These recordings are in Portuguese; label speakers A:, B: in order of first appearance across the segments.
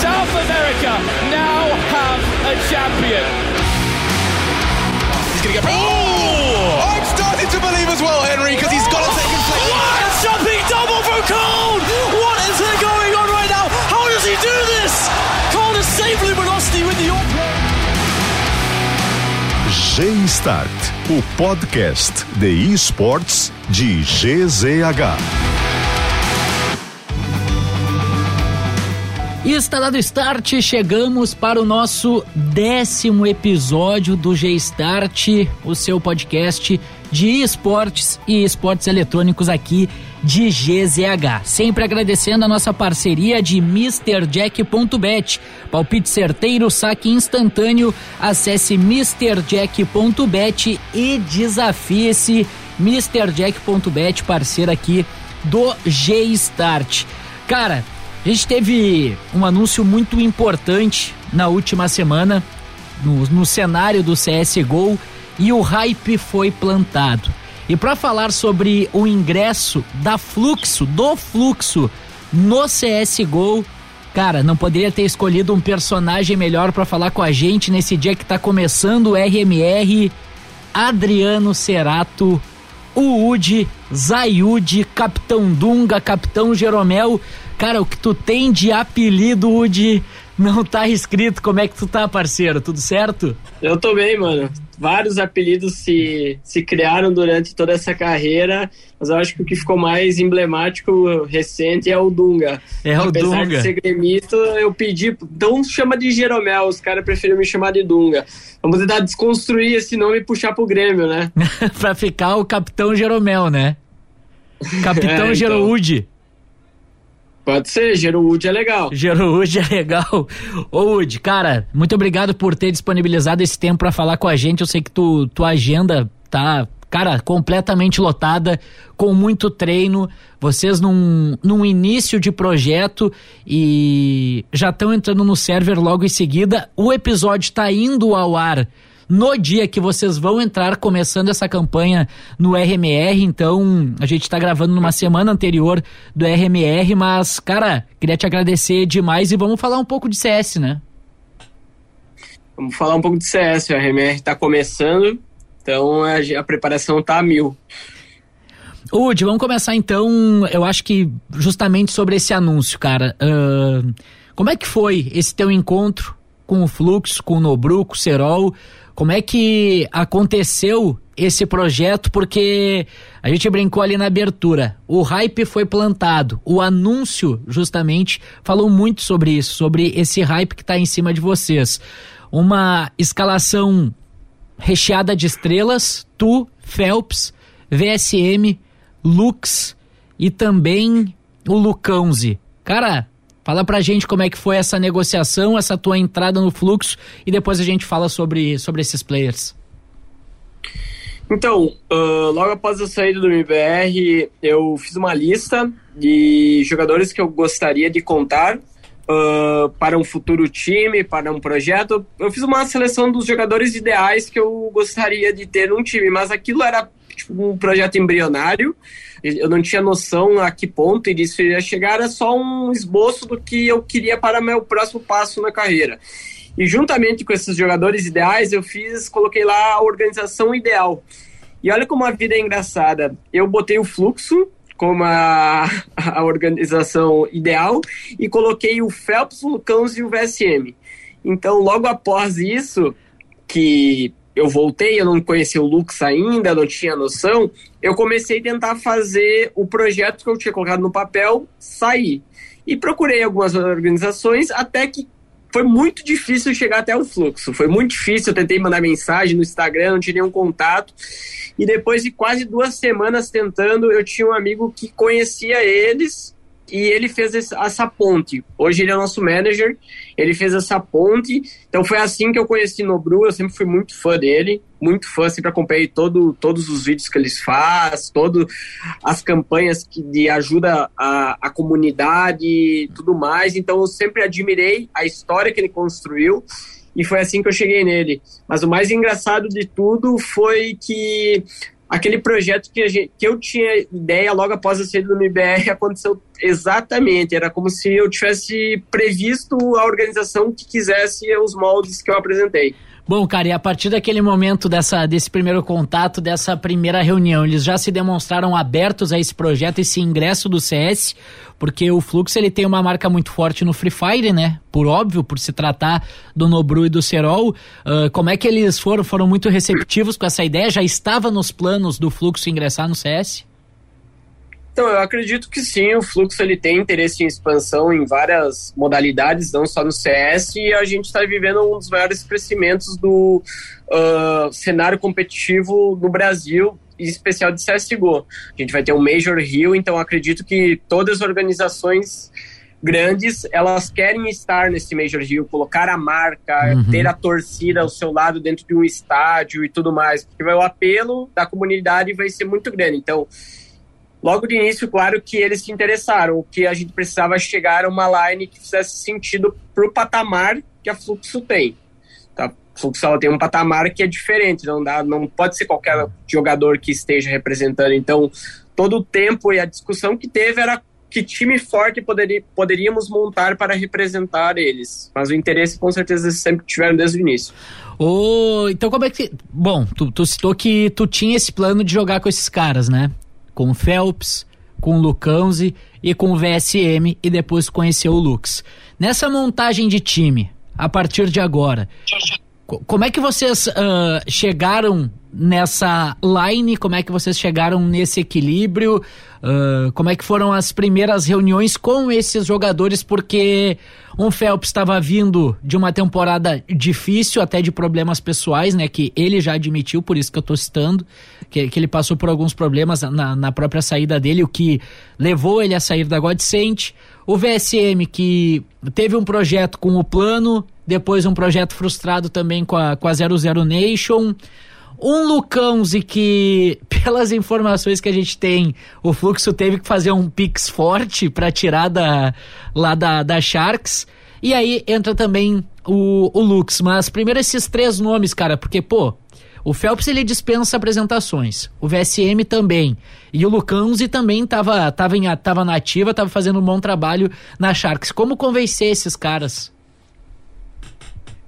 A: South America now have a champion.
B: He's going to get. Oh! I'm starting to believe as well, Henry, because he's got a second place.
C: What a jumping double from Cole! What is going on right now? How does he do this? Cole has saved Luminosity with the open.
D: G-Start, o podcast de esportes de GZH.
E: E está dado start, chegamos para o nosso décimo episódio do G-Start, o seu podcast de esportes e esportes eletrônicos aqui de GZH. Sempre agradecendo a nossa parceria de MrJack.bet. Palpite certeiro, saque instantâneo. Acesse MrJack.bet e desafie-se. MrJack.bet, parceiro aqui do G-Start. Cara, a gente teve um anúncio muito importante na última semana no, no cenário do CSGO e o hype foi plantado. E para falar sobre o ingresso da Fluxo, do Fluxo no CSGO, cara, não poderia ter escolhido um personagem melhor para falar com a gente nesse dia que tá começando o RMR, Adriano Cerato, o Udi, Zayud, Capitão Dunga, Capitão Jeromel. Cara, o que tu tem de apelido, Udi, não tá escrito. Como é que tu tá, parceiro? Tudo certo?
F: Eu tô bem, mano. Vários apelidos se, se criaram durante toda essa carreira, mas eu acho que o que ficou mais emblemático recente é o Dunga.
E: É o
F: Apesar
E: Dunga.
F: de ser gremista, eu pedi. Então chama de Jeromel, os caras preferiram me chamar de Dunga. Vamos tentar desconstruir esse nome e puxar pro Grêmio, né?
E: pra ficar o Capitão Jeromel, né? Capitão
F: É, então.
E: Geroude.
F: Pode ser, Gerude é legal.
E: Geroude é legal. Ô, Udi, cara, muito obrigado por ter disponibilizado esse tempo pra falar com a gente. Eu sei que tu, tua agenda tá, cara, completamente lotada, com muito treino. Vocês num, num início de projeto e já estão entrando no server logo em seguida. O episódio tá indo ao ar no dia que vocês vão entrar começando essa campanha no RMR, então a gente tá gravando numa semana anterior do RMR, mas cara, queria te agradecer demais e vamos falar um pouco de CS, né?
F: Vamos falar um pouco de CS. O RMR tá começando, então a, a preparação tá a mil.
E: Udi, vamos começar então, eu acho que justamente sobre esse anúncio, cara. Ahn, como é que foi esse teu encontro com o Fluxo, com o Nobru, com o Serol? Como é que aconteceu esse projeto? Porque a gente brincou ali na abertura. O hype foi plantado. O anúncio, justamente, falou muito sobre isso, sobre esse hype que está em cima de vocês. Uma escalação recheada de estrelas, tu, Phelps, VSM, Lux e também o Lucãozi. Cara, fala pra gente como é que foi essa negociação, essa tua entrada no fluxo e depois a gente fala sobre, sobre esses players.
F: Então, ah, logo após a saída do MBR, eu fiz uma lista de jogadores que eu gostaria de contar ah, para um futuro time, para um projeto. Eu fiz uma seleção dos jogadores ideais que eu gostaria de ter num time, mas aquilo era tipo, um projeto embrionário. Eu não tinha noção a que ponto isso iria chegar, era só um esboço do que eu queria para meu próximo passo na carreira. E juntamente com esses jogadores ideais, eu fiz, coloquei lá a organização ideal. E olha como a vida é engraçada. Eu botei o fluxo como a, a organização ideal e coloquei o Phelps, o Lucãos e o VSM. Então, logo após isso, que eu voltei, eu não conhecia o Lux ainda, não tinha noção, eu comecei a tentar fazer o projeto que eu tinha colocado no papel sair. E procurei algumas organizações até que foi muito difícil chegar até o fluxo. Foi muito difícil, eu tentei mandar mensagem no Instagram, não tinha nenhum contato. E depois de quase duas semanas tentando, eu tinha um amigo que conhecia eles e ele fez essa ponte. Hoje ele é nosso manager, ele fez essa ponte. Então foi assim que eu conheci Nobru, eu sempre fui muito fã dele, muito fã, sempre acompanhei todo, todos os vídeos que eles faz, todo as campanhas que, de ajuda à, à comunidade e tudo mais. Então eu sempre admirei a história que ele construiu e foi assim que eu cheguei nele. Mas o mais engraçado de tudo foi que aquele projeto que, gente, que eu tinha ideia logo após a saída do MBR aconteceu exatamente. Era como se eu tivesse previsto a organização que quisesse os moldes que eu apresentei.
E: Bom, cara, e a partir daquele momento dessa, desse primeiro contato, dessa primeira reunião, eles já se demonstraram abertos a esse projeto, esse ingresso do CS, porque o Fluxo ele tem uma marca muito forte no Free Fire, né? Por óbvio, por se tratar do Nobru e do Serol. Uh, como é que eles foram? Foram muito receptivos com essa ideia? Já estava nos planos do Fluxo ingressar no CS?
F: Então, eu acredito que sim, o Fluxo ele tem interesse em expansão em várias modalidades, não só no CS, e a gente está vivendo um dos maiores crescimentos do uh, cenário competitivo no Brasil, em especial de CSGO. A gente vai ter um Major Rio, então acredito que todas as organizações grandes, elas querem estar nesse Major Rio, colocar a marca, uhum. ter a torcida ao seu lado dentro de um estádio e tudo mais, porque o apelo da comunidade vai ser muito grande. Então, logo de início, claro que eles se interessaram. O que a gente precisava chegar a uma line que fizesse sentido para o patamar que a Fluxo tem. Tá? A Fluxo ela tem um patamar que é diferente, não, dá, não pode ser qualquer jogador que esteja representando. Então, todo o tempo e a discussão que teve era que time forte poderia, poderíamos montar para representar eles. Mas o interesse, com certeza, eles sempre tiveram desde o início.
E: Oh, então como é que. Bom, tu, tu citou que tu tinha esse plano de jogar com esses caras, né? Com Phelps, com o Lucãozi e com o VSM e depois conheceu o Lux. Nessa montagem de time, a partir de agora, como é que vocês uh, chegaram nessa line? Como é que vocês chegaram nesse equilíbrio? Uh, como é que foram as primeiras reuniões com esses jogadores? Porque um Phelps estava vindo de uma temporada difícil, até de problemas pessoais, né? Que ele já admitiu, por isso que eu estou citando, que, que ele passou por alguns problemas na, na própria saída dele, o que levou ele a sair da Godsent. O VSM, que teve um projeto com o plano, depois um projeto frustrado também com a, com a 00 Nation. Um Lucãozi que, pelas informações que a gente tem, o Fluxo teve que fazer um pix forte para tirar da, lá da, da Sharks. E aí entra também o, o Lux. Mas primeiro esses três nomes, cara, porque, pô, o Phelps ele dispensa apresentações, o VSM também. E o Lucãozi também estava tava, tava, tava na ativa, estava fazendo um bom trabalho na Sharks. Como convencer esses caras?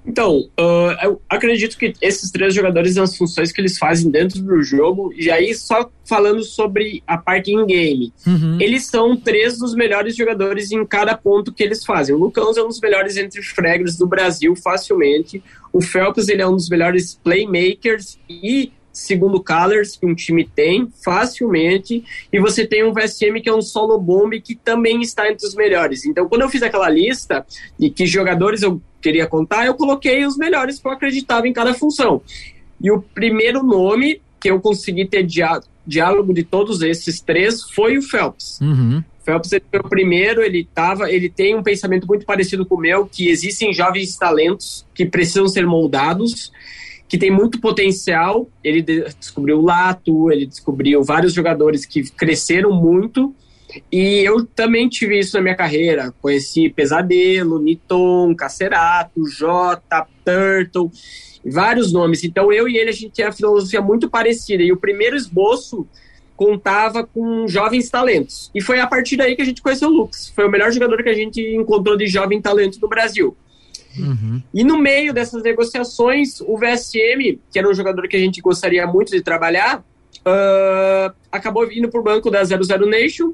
F: Então, uh, eu acredito que esses três jogadores, as funções que eles fazem dentro do jogo, e aí só falando sobre a parte in-game, uhum. eles são três dos melhores jogadores em cada ponto que eles fazem. O Lucão é um dos melhores entre fraggers do Brasil, facilmente. O Phelps, ele é um dos melhores playmakers e segundo colors que um time tem facilmente e você tem um VSM que é um solo bomb que também está entre os melhores. Então, quando eu fiz aquela lista de que jogadores eu queria contar, eu coloquei os melhores que eu acreditava em cada função. E o primeiro nome que eu consegui ter diálogo de todos esses três foi o Phelps. Uhum. Phelps ele foi o primeiro, ele tava, ele tem um pensamento muito parecido com o meu, que existem jovens talentos que precisam ser moldados, que tem muito potencial. Ele descobriu o Lato, ele descobriu vários jogadores que cresceram muito e eu também tive isso na minha carreira. Conheci Pesadelo, Niton, Cacerato, Jota, Turtle, vários nomes. Então eu e ele a gente tinha a filosofia muito parecida. E o primeiro esboço contava com jovens talentos. E foi a partir daí que a gente conheceu o Lux. Foi o melhor jogador que a gente encontrou de jovem talento no Brasil. Uhum. E no meio dessas negociações, o VSM, que era um jogador que a gente gostaria muito de trabalhar, uh, acabou vindo para o banco da 00 Nation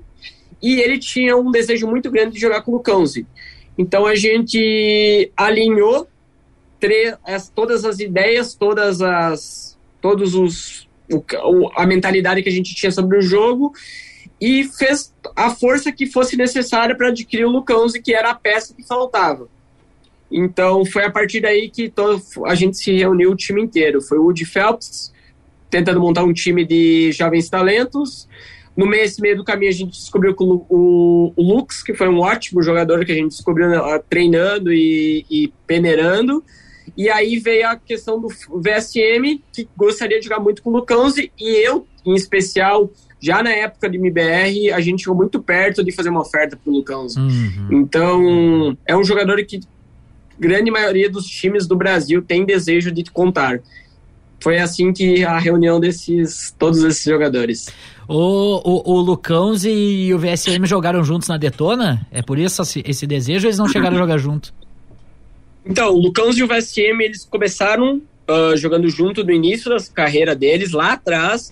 F: e ele tinha um desejo muito grande de jogar com o Cãozi. Então a gente alinhou as, todas as ideias, todas as todos os o, a mentalidade que a gente tinha sobre o jogo e fez a força que fosse necessária para adquirir o Lucãozi, que era a peça que faltava. Então foi a partir daí que todo, a gente se reuniu o time inteiro. Foi o Woody Phelps, tentando montar um time de jovens talentos. No meio, meio do caminho, a gente descobriu o, o, o, Lux, que foi um ótimo jogador que a gente descobriu uh, treinando e, e, peneirando. E aí veio a questão do VSM, que gostaria de jogar muito com o Lucãozi, e eu, em especial, já na época de MBR, a gente chegou muito perto de fazer uma oferta para o Lucãozi. Uhum. Então, é um jogador que grande maioria dos times do Brasil tem desejo de contar. Foi assim que a reunião desses todos esses jogadores.
E: O, o, o Lucãos e o VSM jogaram juntos na Detona? É por isso esse, desejo ou eles não chegaram a jogar junto?
F: Então, o Lucãos e o VSM, eles começaram uh, jogando junto no início da carreira deles, lá atrás,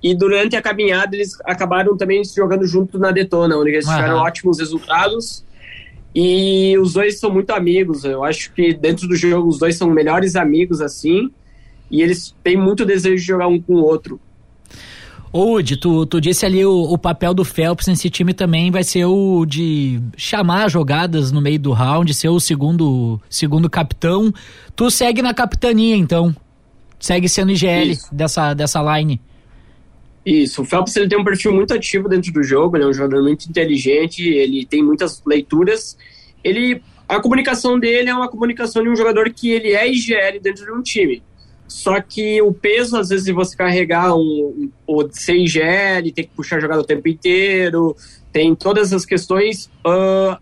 F: e durante a caminhada eles acabaram também jogando junto na Detona, onde eles tiveram ótimos resultados. E os dois são muito amigos. Eu acho que dentro do jogo os dois são melhores amigos assim. E eles têm muito desejo de jogar um com o outro.
E: Udi, tu, tu disse ali o, o, papel do Phelps nesse time também vai ser o de chamar jogadas no meio do round, ser o segundo, segundo capitão. Tu segue na capitania, então. Segue sendo IGL dessa, dessa line.
F: Isso, o Phelps ele tem um perfil muito ativo dentro do jogo, ele é um jogador muito inteligente, ele tem muitas leituras. Ele, a comunicação dele é uma comunicação de um jogador que ele é IGL dentro de um time. Só que o peso, às vezes, de você carregar um, o CIGL, tem que puxar a jogada o tempo inteiro, tem todas as questões. Uh,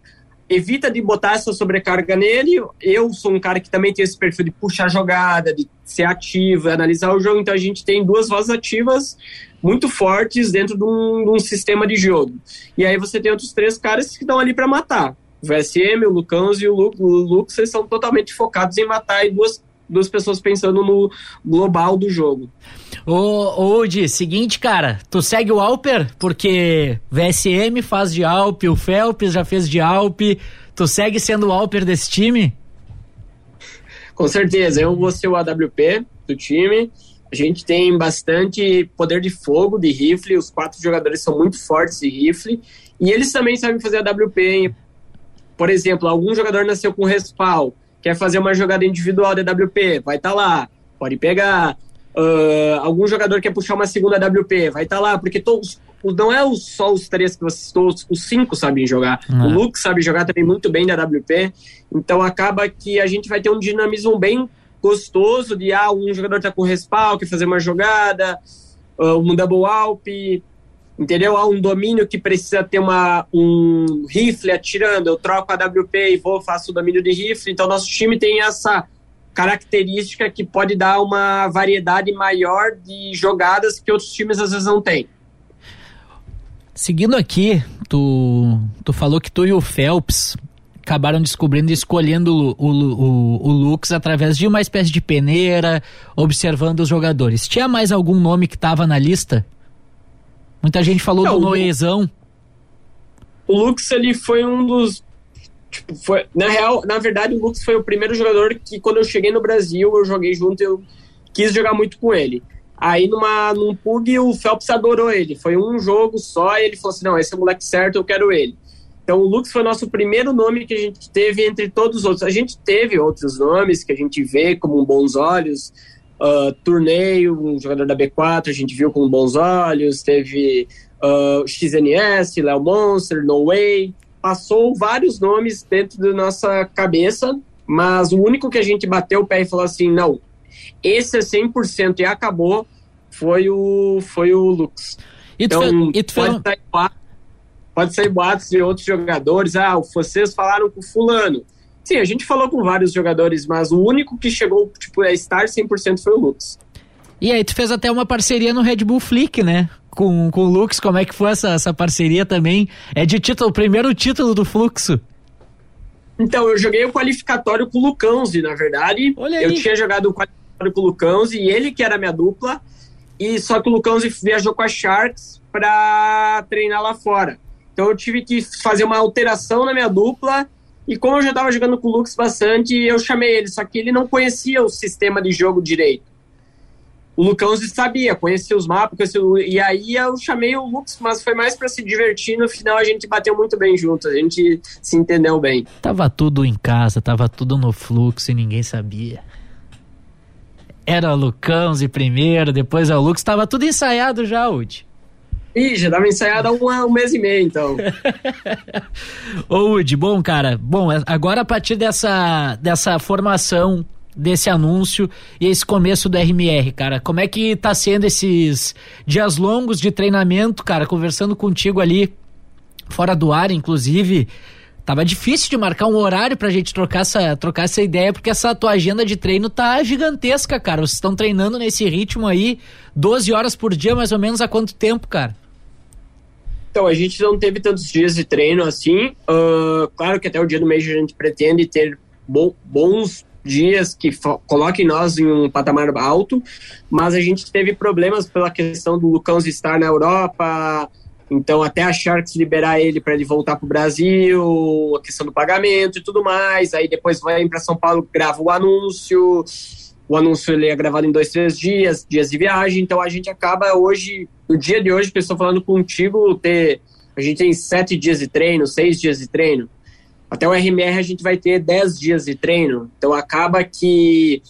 F: evita de botar essa sobrecarga nele. Eu sou um cara que também tem esse perfil de puxar a jogada, de ser ativo, analisar o jogo. Então a gente tem duas vozes ativas muito fortes dentro de um, de um sistema de jogo. E aí você tem outros três caras que estão ali para matar. O VSM, o Lucãos e o, Lu, o Lux, eles são totalmente focados em matar e duas duas pessoas pensando no global do jogo.
E: Ô, ô Di, seguinte, cara, tu segue o Alper? Porque VSM faz de Alp, o Phelps já fez de Alp, tu segue sendo o Alper desse time?
F: Com certeza, eu vou ser o AWP do time. A gente tem bastante poder de fogo, de rifle, os quatro jogadores são muito fortes de rifle, e eles também sabem fazer AWP. Por exemplo, algum jogador nasceu com respawn, quer fazer uma jogada individual de WP, vai estar tá lá, pode pegar. Uh, algum jogador quer puxar uma segunda WP, vai estar tá lá, porque todos, não é só os três que vocês todos, os cinco sabem jogar. O é. Luke sabe jogar também muito bem da WP, então acaba que a gente vai ter um dinamismo bem gostoso de ah, um jogador tá com respawn, quer fazer uma jogada, uh, um double alp, entendeu? Há um domínio que precisa ter uma, um rifle atirando, eu troco a WP e vou, faço o domínio de rifle. Então, nosso time tem essa característica que pode dar uma variedade maior de jogadas que outros times às vezes não têm.
E: Seguindo aqui, tu, tu falou que tu e o Phelps acabaram descobrindo e escolhendo o, o, o, Lux através de uma espécie de peneira, observando os jogadores. Tinha mais algum nome que estava na lista? Muita gente falou Não, do Noezão.
F: O Lux, ele foi um dos. Tipo, foi, na real, na verdade, o Lux foi o primeiro jogador que, quando eu cheguei no Brasil, eu joguei junto, eu quis jogar muito com ele. Aí, numa, num pug, o Phelps adorou ele. Foi um jogo só e ele falou assim: não, esse é o moleque certo, eu quero ele. Então, o Lux foi o nosso primeiro nome que a gente teve entre todos os outros. A gente teve outros nomes que a gente vê como bons olhos, uh, Torneio, um jogador da B4, a gente viu com bons olhos, teve uh, XNS, Léo Monster, No Way, passou vários nomes dentro da nossa cabeça, mas o único que a gente bateu o pé e falou assim, não, esse é 100% e acabou, foi o, foi o Lux.
E: Tu então, tu
F: pode, sair, pode sair boatos de outros jogadores, ah, vocês falaram com fulano, Sim, a gente falou com vários jogadores, mas o único que chegou tipo, a estar 100% foi o Lux.
E: E aí, tu fez até uma parceria no Red Bull Flick, né? Com, com o Lux, como é que foi essa, essa parceria também? É de título, o primeiro título do Fluxo.
F: Então, eu joguei o qualificatório com o Lucãozi, na verdade. Olha aí. Eu tinha jogado o qualificatório com o Lucãozi e ele que era minha dupla. E só que o Lucãozi viajou com a Sharks para treinar lá fora. Então eu tive que fazer uma alteração na minha dupla e como eu já estava jogando com o Lux bastante, eu chamei ele, só que ele não conhecia o sistema de jogo direito. O Lucão sabia, conhecia os mapas, conhecia o... e aí eu chamei o Lux, mas foi mais para se divertir. No final a gente bateu muito bem junto, a gente se entendeu bem.
E: Tava tudo em casa, tava tudo no fluxo e ninguém sabia. Era o Lucãozi primeiro, depois é o Lux, tava tudo ensaiado já, Udi.
F: Ih, já dava ensaiado há um, um, mês e meio, então.
E: Ô, Udi, bom, cara, bom, agora a partir dessa, dessa formação, desse anúncio e esse começo do RMR, cara, como é que tá sendo esses dias longos de treinamento, cara, conversando contigo ali, fora do ar, inclusive, tava difícil de marcar um horário pra gente trocar essa, trocar essa ideia, porque essa tua agenda de treino tá gigantesca, cara. Vocês estão treinando nesse ritmo aí, 12 horas por dia, mais ou menos, há quanto tempo, cara?
F: Então, a gente não teve tantos dias de treino assim. Uh, claro que até o dia do mês a gente pretende ter bo bons dias que coloquem nós em um patamar alto, mas a gente teve problemas pela questão do Lucão estar na Europa, então, até a Sharks liberar ele para ele voltar para o Brasil, a questão do pagamento e tudo mais. Aí depois vai para São Paulo, grava o anúncio. O anúncio ele é gravado em dois, três dias, dias de viagem. Então a gente acaba hoje, no dia de hoje, estou falando contigo, ter, a gente tem sete dias de treino, seis dias de treino. Até o RMR a gente vai ter dez dias de treino. Então acaba que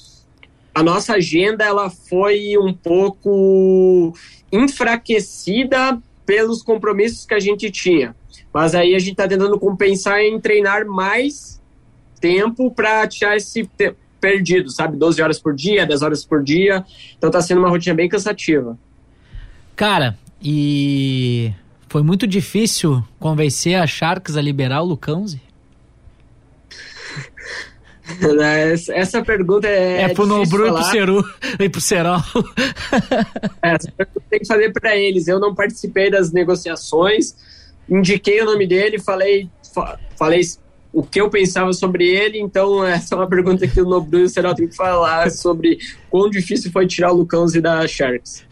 F: a nossa agenda ela foi um pouco enfraquecida pelos compromissos que a gente tinha. Mas aí a gente está tentando compensar em treinar mais tempo para tirar esse perdido, sabe? 12 horas por dia, 10 horas por dia. Então está sendo uma rotina bem cansativa.
E: Cara, e foi muito difícil convencer a Sharks a liberar o Lucãozi?
F: Essa pergunta é.
E: É pro Nobru e pro Ceru e pro Serol.
F: É, essa pergunta tem que fazer para eles. Eu não participei das negociações, indiquei o nome dele, falei, falei o que eu pensava sobre ele, então essa é uma pergunta que o Nobru e o Serol tem que falar sobre quão difícil foi tirar o Lucãozi da Sharks.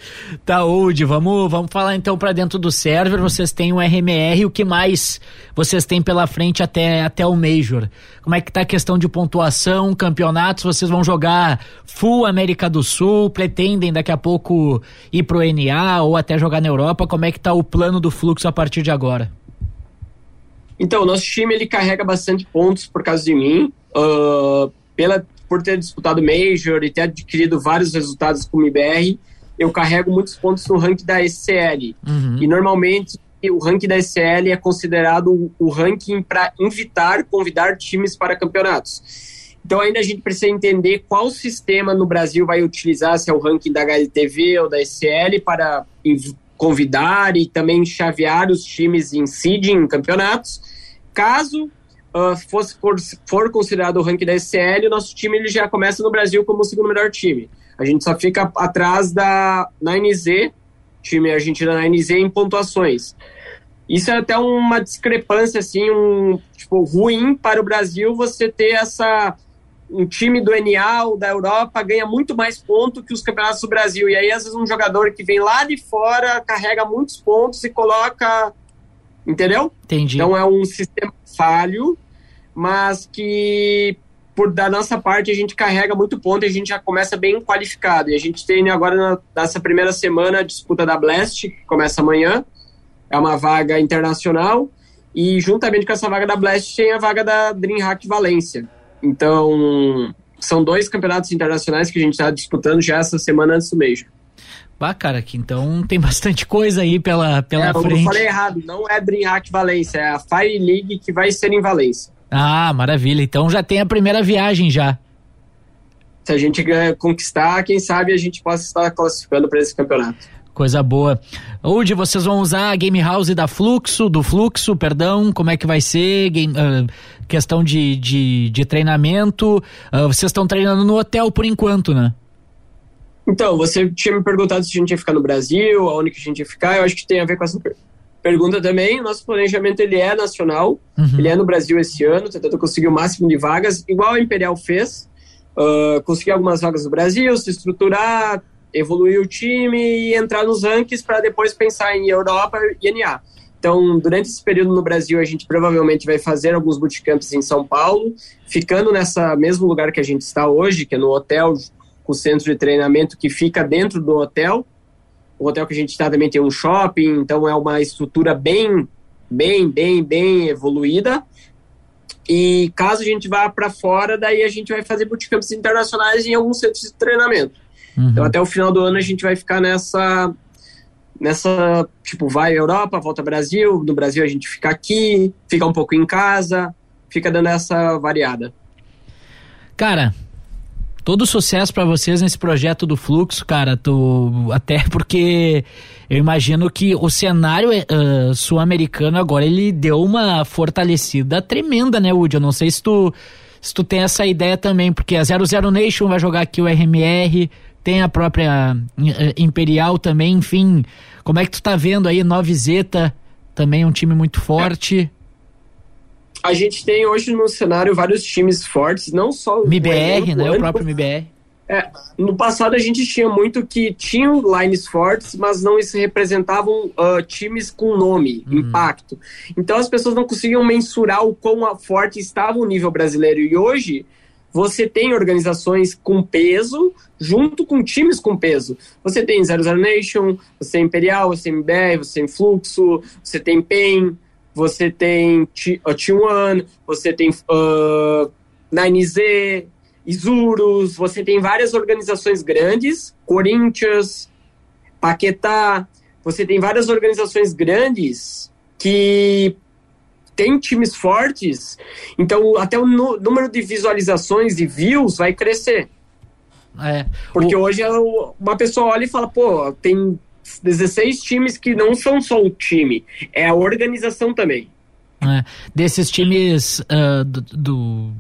E: Tá, Old, vamos, vamos falar então para dentro do server, vocês têm o RMR, o que mais vocês têm pela frente até, até o Major? Como é que tá a questão de pontuação, campeonatos, vocês vão jogar full América do Sul, pretendem daqui a pouco ir pro NA ou até jogar na Europa, como é que tá o plano do fluxo a partir de agora?
F: Então, o nosso time ele carrega bastante pontos por causa de mim, uh, pela, por ter disputado Major e ter adquirido vários resultados com o IBR. Eu carrego muitos pontos no ranking da SCL. Uhum. E normalmente o ranking da SCL é considerado o ranking para invitar, convidar times para campeonatos. Então ainda a gente precisa entender qual sistema no Brasil vai utilizar, se é o ranking da HLTV ou da SCL, para convidar e também chavear os times em seeding em campeonatos. Caso uh, fosse for, for, considerado o ranking da SCL, o nosso time ele já começa no Brasil como o segundo melhor time. A gente só fica atrás da 9Z, time argentino da 9Z, em pontuações. Isso é até uma discrepância, assim, um, tipo, ruim para o Brasil você ter essa um time do NA ou da Europa ganha muito mais pontos que os campeonatos do Brasil. E aí, às vezes, um jogador que vem lá de fora carrega muitos pontos e coloca. Entendeu?
E: Entendi.
F: Então é um sistema falho, mas que por da nossa parte a gente carrega muito ponto e a gente já começa bem qualificado. E a gente tem agora na, nessa primeira semana a disputa da Blast, que começa amanhã. É uma vaga internacional. E juntamente com essa vaga da Blast tem a vaga da DreamHack Valência. Então, são dois campeonatos internacionais que a gente está disputando já essa semana antes do Major.
E: Bah, cara, que então tem bastante coisa aí pela, pela é, frente. Eu
F: falei errado, não é DreamHack Valência, é a Fire League que vai ser em Valência.
E: Ah, maravilha. Então já tem a primeira viagem já.
F: Se a gente conquistar, quem sabe a gente possa estar classificando para esse campeonato.
E: Coisa boa. Hoje vocês vão usar a Game House da Fluxo, do Fluxo, perdão, como é que vai ser? Game, uh, questão de, de, de treinamento. Uh, vocês estão treinando no hotel por enquanto, né?
F: Então, você tinha me perguntado se a gente ia ficar no Brasil, aonde que a gente ia ficar. Eu acho que tem a ver com essa pergunta também. Nosso planejamento ele é nacional, uhum. ele é no Brasil esse ano, tentando conseguir o máximo de vagas, igual a Imperial fez. Uh, conseguir algumas vagas no Brasil, se estruturar, evoluir o time e entrar nos rankings para depois pensar em Europa e NA. Então, durante esse período no Brasil, a gente provavelmente vai fazer alguns bootcamps em São Paulo, ficando nessa mesmo lugar que a gente está hoje, que é no hotel com o centro de treinamento que fica dentro do hotel. O hotel que a gente está também tem um shopping, então é uma estrutura bem, bem, bem, bem evoluída. E caso a gente vá para fora, daí a gente vai fazer bootcamps internacionais em alguns centros de treinamento. Uhum. Então até o final do ano a gente vai ficar nessa nessa, tipo, vai Europa, volta Brasil, no Brasil a gente fica aqui, fica um pouco em casa, fica dando essa variada.
E: Cara, todo sucesso para vocês nesse projeto do Fluxo, cara. Tu, até porque eu imagino que o cenário uh, sul-americano agora ele deu uma fortalecida tremenda, né, Woody? Eu não sei se tu, se tu tem essa ideia também, porque a 00 Nation vai jogar aqui o RMR, tem a própria uh, Imperial também, enfim. Como é que tu tá vendo aí Nove Zeta, também um time muito forte?
F: A gente tem hoje no cenário vários times fortes, não só
E: o MBR, né? O próprio MBR.
F: É, no passado a gente tinha muito que tinham lines fortes, mas não se representavam uh, times com nome, uhum. impacto. Então as pessoas não conseguiam mensurar o quão forte estava o nível brasileiro. E hoje você tem organizações com peso junto com times com peso. Você tem Zero Zero Nation, você tem Imperial, você tem MBR, você tem Fluxo, você tem PEN, você tem T1, você tem uh, 9Z, Isurus, você tem várias organizações grandes, Corinthians, Paquetá, você tem várias organizações grandes que tem times fortes, então até o número de visualizações e views vai crescer. É, Porque o... hoje é uma pessoa olha e fala, pô, tem 16 times que não são só o time, é a organização também.
E: É, desses times uh, do, do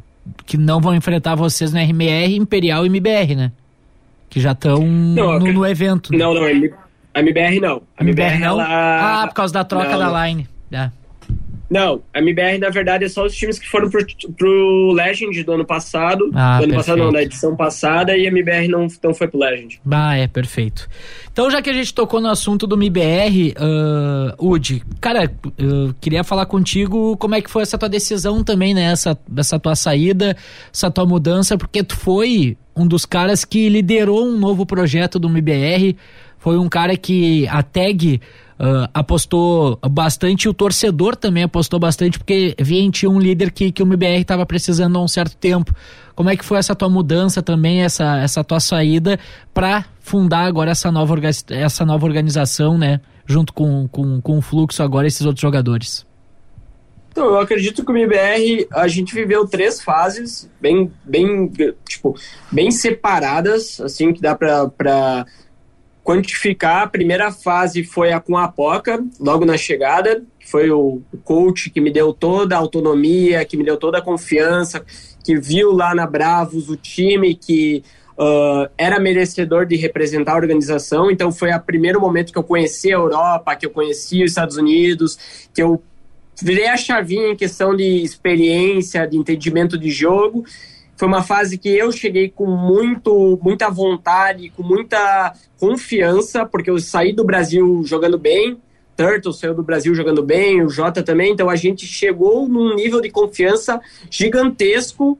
E: que não vão enfrentar vocês no RMR, Imperial e MBR, né? Que já estão no, no, evento.
F: Né? Não, não, a MBR não.
E: A MBR, MBR não? Ela... Ah, por causa da troca não, da line. É.
F: Não, a MBR na verdade é só os times que foram pro, pro Legend do ano passado. Ah, do ano perfeito. passado não, da edição passada, e a MBR não, não foi pro Legend.
E: Ah, é, perfeito. Então, já que a gente tocou no assunto do MBR, uh, Udi, cara, eu queria falar contigo como é que foi essa tua decisão também, né? Essa, essa tua saída, essa tua mudança, porque tu foi um dos caras que liderou um novo projeto do MBR, foi um cara que a tag Uh, apostou bastante, o torcedor também apostou bastante, porque via em ti um líder que, que o MBR estava precisando há um certo tempo. Como é que foi essa tua mudança também, essa, essa tua saída para fundar agora essa nova, essa nova organização, né? Junto com, com, com o Fluxo agora, esses outros jogadores?
F: Então, eu acredito que o MBR, a gente viveu três fases bem, bem, tipo, bem separadas, assim, que dá para quantificar, a primeira fase foi a com a Poca, logo na chegada, foi o, coach que me deu toda a autonomia, que me deu toda a confiança, que viu lá na Bravos o time que uh, era merecedor de representar a organização. Então foi o primeiro momento que eu conheci a Europa, que eu conheci os Estados Unidos, que eu virei a chavinha em questão de experiência, de entendimento de jogo foi uma fase que eu cheguei com muito, muita vontade, com muita confiança, porque eu saí do Brasil jogando bem, Turtle saiu do Brasil jogando bem, o Jota também, então a gente chegou num nível de confiança gigantesco,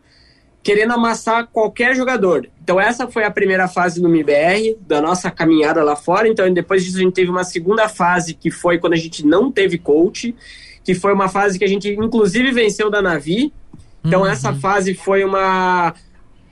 F: querendo amassar qualquer jogador. Então essa foi a primeira fase do MBR, da nossa caminhada lá fora, então depois disso a gente teve uma segunda fase, que foi quando a gente não teve coach, que foi uma fase que a gente inclusive venceu da Navi, então uhum. essa fase foi uma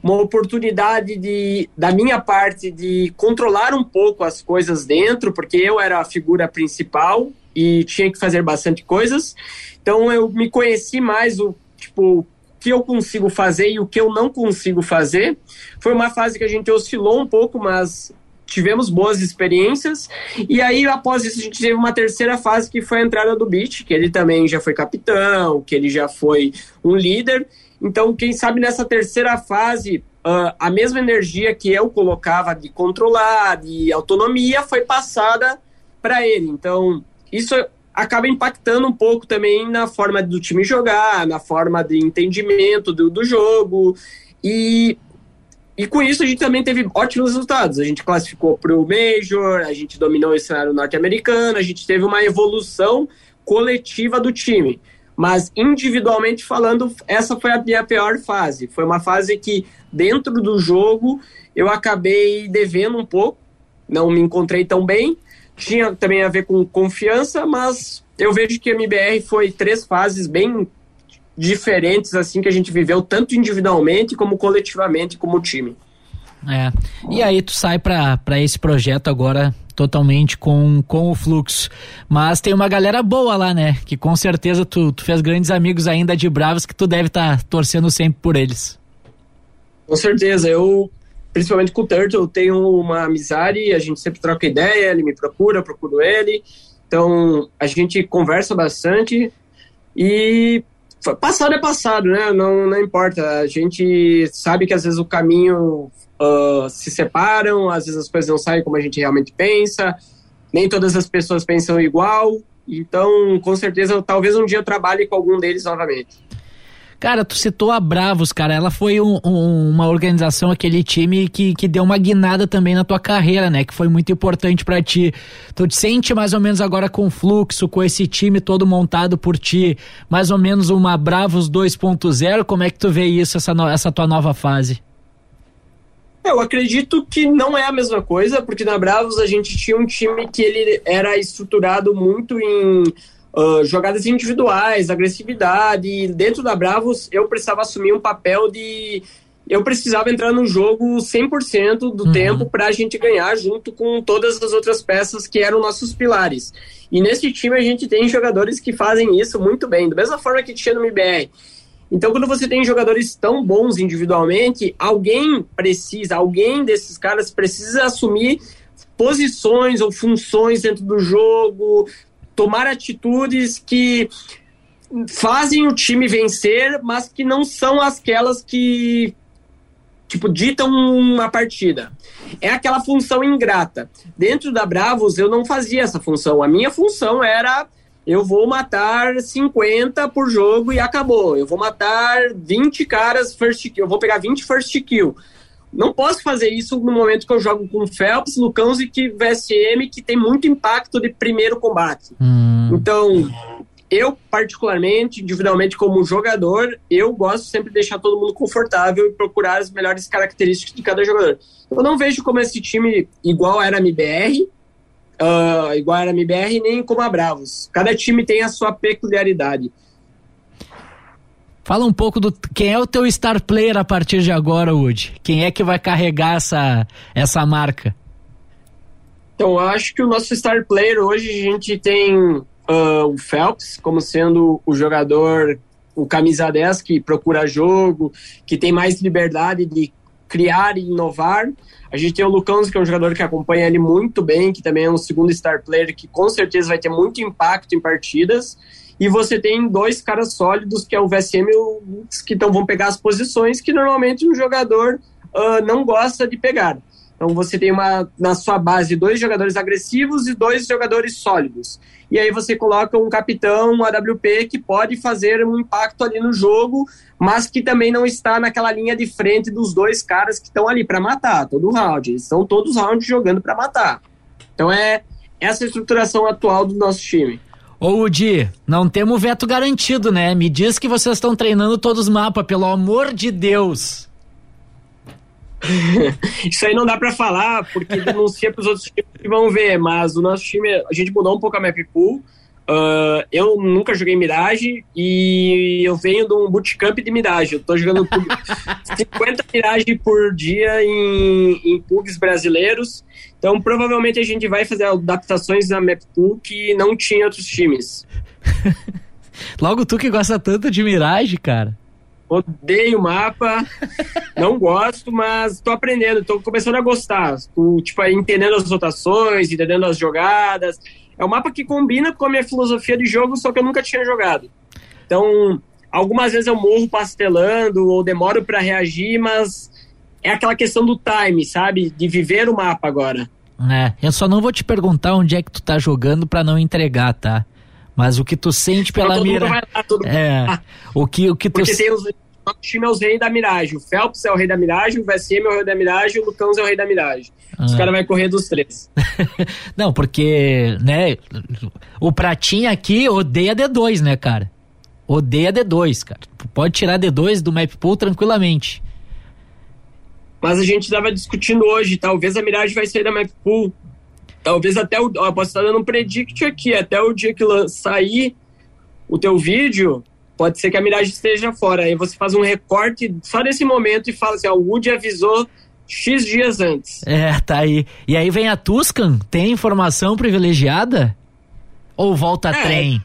F: uma oportunidade de da minha parte de controlar um pouco as coisas dentro, porque eu era a figura principal e tinha que fazer bastante coisas. Então eu me conheci mais o tipo o que eu consigo fazer e o que eu não consigo fazer. Foi uma fase que a gente oscilou um pouco, mas tivemos boas experiências. E aí, após isso, a gente teve uma terceira fase que foi a entrada do Beach, que ele também já foi capitão, que ele já foi um líder. Então, quem sabe nessa terceira fase, uh, a mesma energia que eu colocava de controlar, de autonomia, foi passada para ele. Então, isso acaba impactando um pouco também na forma do time jogar, na forma de entendimento do, do jogo. E e com isso a gente também teve ótimos resultados. A gente classificou para o Major, a gente dominou o cenário norte-americano, a gente teve uma evolução coletiva do time. Mas individualmente falando, essa foi a minha pior fase. Foi uma fase que, dentro do jogo, eu acabei devendo um pouco, não me encontrei tão bem. Tinha também a ver com confiança, mas eu vejo que a MBR foi três fases bem diferentes assim que a gente viveu tanto individualmente como coletivamente como time.
E: É. E aí tu sai para esse projeto agora totalmente com, com o fluxo. Mas tem uma galera boa lá, né? Que com certeza tu, tu fez grandes amigos ainda de Bravos que tu deve estar tá torcendo sempre por eles.
F: Com certeza. Eu principalmente com o Turtle, eu tenho uma amizade, a gente sempre troca ideia, ele me procura, eu procuro ele. Então, a gente conversa bastante e passado é passado, né? Não, não importa. A gente sabe que às vezes o caminho uh, se separam, às vezes as coisas não saem como a gente realmente pensa, nem todas as pessoas pensam igual. Então, com certeza, talvez um dia eu trabalhe com algum deles novamente.
E: Cara, tu citou a Bravos, cara. Ela foi um, um, uma organização, aquele time que, que deu uma guinada também na tua carreira, né? Que foi muito importante para ti. Tu te sente mais ou menos agora com fluxo, com esse time todo montado por ti, mais ou menos uma Bravos 2.0. Como é que tu vê isso, essa, no, essa tua nova fase?
F: Eu acredito que não é a mesma coisa, porque na Bravos a gente tinha um time que ele era estruturado muito em uh, jogadas individuais, agressividade. E dentro da Bravos eu precisava assumir um papel de. Eu precisava entrar no jogo 100% do uhum. tempo para a gente ganhar, junto com todas as outras peças que eram nossos pilares. E nesse time a gente tem jogadores que fazem isso muito bem, da mesma forma que tinha no MBR. Então, quando você tem jogadores tão bons individualmente, alguém precisa, alguém desses caras precisa assumir posições ou funções dentro do jogo, tomar atitudes que fazem o time vencer, mas que não são aquelas que tipo ditam uma partida. É aquela função ingrata. Dentro da Bravos eu não fazia essa função. A minha função era eu vou matar 50 por jogo e acabou. Eu vou matar 20 caras first kill, eu vou pegar 20 first kill. Não posso fazer isso no momento que eu jogo com Phelps, Lucãos e que VSM, que tem muito impacto de primeiro combate. Hum. Então, eu, particularmente, individualmente, como jogador, eu gosto sempre de deixar todo mundo confortável e procurar as melhores características de cada jogador. Eu não vejo como esse time igual era a MBR, uh, igual era a MBR, nem como a Bravos. Cada time tem a sua peculiaridade.
E: Fala um pouco do quem é o teu star player a partir de agora, Wood. Quem é que vai carregar essa, essa marca?
F: Então, eu acho que o nosso star player hoje a gente tem uh, o Phelps como sendo o jogador, o camisa 10 que procura jogo, que tem mais liberdade de criar e inovar. A gente tem o Lucãos, que é um jogador que acompanha ele muito bem, que também é um segundo star player que com certeza vai ter muito impacto em partidas. E você tem dois caras sólidos, que é o VSM e o Lux, que então vão pegar as posições que normalmente um jogador uh, não gosta de pegar. Então você tem uma na sua base dois jogadores agressivos e dois jogadores sólidos. E aí você coloca um capitão, um AWP que pode fazer um impacto ali no jogo, mas que também não está naquela linha de frente dos dois caras que estão ali para matar todo round. Eles estão todos os rounds jogando para matar. Então é essa estruturação atual do nosso time.
E: Ô Udi, não temos veto garantido, né? Me diz que vocês estão treinando todos os mapas, pelo amor de Deus.
F: Isso aí não dá para falar, porque denuncia para os outros times que vão ver, mas o nosso time, a gente mudou um pouco a map pool. Uh, eu nunca joguei Mirage e eu venho de um bootcamp de Mirage. Eu tô jogando 50 Mirage por dia em, em pubs brasileiros. Então provavelmente a gente vai fazer adaptações na map pool que não tinha outros times.
E: Logo tu que gosta tanto de Mirage, cara.
F: Odeio o mapa, não gosto, mas tô aprendendo, tô começando a gostar. Tô, tipo, entendendo as rotações, entendendo as jogadas. É um mapa que combina com a minha filosofia de jogo, só que eu nunca tinha jogado. Então, algumas vezes eu morro pastelando ou demoro para reagir, mas é aquela questão do time, sabe? De viver o mapa agora.
E: É, eu só não vou te perguntar onde é que tu tá jogando para não entregar, tá? Mas o que tu sente pela mira. Lá, é. O que, o que tu.
F: Porque tem os, nosso time é os reis da miragem. O Phelps é o rei da miragem, o VSM é o rei da miragem, o Lucãos é o rei da miragem. Ah. Os caras vão correr dos três.
E: Não, porque, né, o Pratinha aqui odeia D2, né, cara? Odeia D2, cara. Pode tirar D2 do map pool tranquilamente.
F: Mas a gente estava discutindo hoje, talvez a miragem vai sair da map pool. Talvez até o. Ó, posso estar dando um predict aqui, até o dia que sair o teu vídeo, pode ser que a miragem esteja fora. Aí você faz um recorte só nesse momento e fala assim: ó, o Woody avisou X dias antes.
E: É, tá aí. E aí vem a Tuscan, tem informação privilegiada? Ou volta é, trem?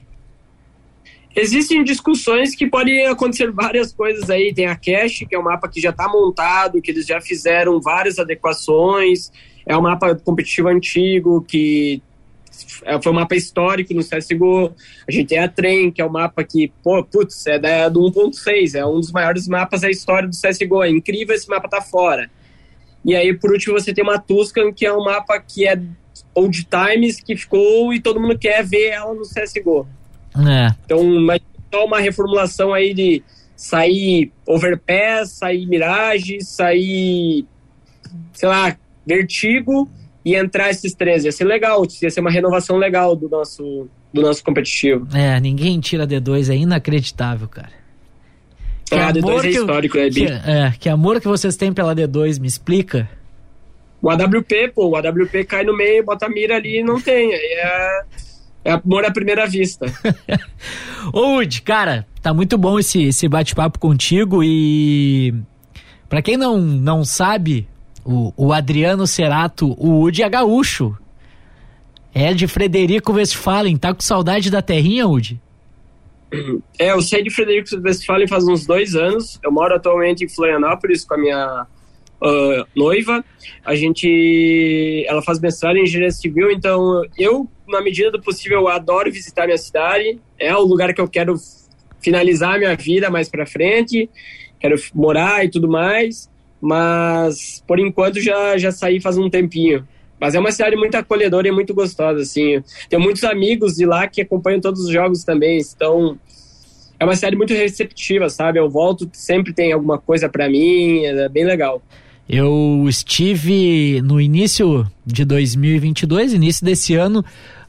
F: Existem discussões que podem acontecer várias coisas aí. Tem a Cache, que é um mapa que já está montado, que eles já fizeram várias adequações. É um mapa competitivo antigo que foi um mapa histórico no CSGO. A gente tem a Trem, que é um mapa que, pô, putz, é da, do 1.6, é um dos maiores mapas da história do CSGO. É incrível esse mapa tá fora. E aí, por último, você tem uma Tuscan, que é um mapa que é old times, que ficou e todo mundo quer ver ela no CSGO. É. Então, mas só uma reformulação aí de sair Overpass, sair Mirage, sair, sei lá, Vertigo e entrar esses três. Ia ser legal, ia ser uma renovação legal do nosso, do nosso competitivo.
E: É, ninguém tira D2, é inacreditável, cara.
F: Que ah, D2 é histórico, né?
E: Que, é, que amor que vocês têm pela D2, me explica.
F: O AWP, pô, o AWP cai no meio, bota a mira ali e não tem. Aí é é amor à primeira vista.
E: Ô, Wood, cara, tá muito bom esse, esse bate-papo contigo e. Pra quem não, não sabe, o, o Adriano Cerato, o Wood é gaúcho. É de Frederico Westphalen. Tá com saudade da terrinha, Wood?
F: É, eu sei de Frederico Westphalen faz uns dois anos. Eu moro atualmente em Florianópolis com a minha uh, noiva. A gente, ela faz mestrado em engenharia civil, então eu, na medida do possível, adoro visitar minha cidade. É o lugar que eu quero finalizar minha vida mais para frente. Quero morar e tudo mais. Mas por enquanto já já saí faz um tempinho. Mas é uma cidade muito acolhedora e muito gostosa, assim. Tenho muitos amigos de lá que acompanham todos os jogos também. Então, é uma cidade muito receptiva, sabe? Eu volto, sempre tem alguma coisa para mim, é bem legal.
E: Eu estive no início de 2022, início desse ano,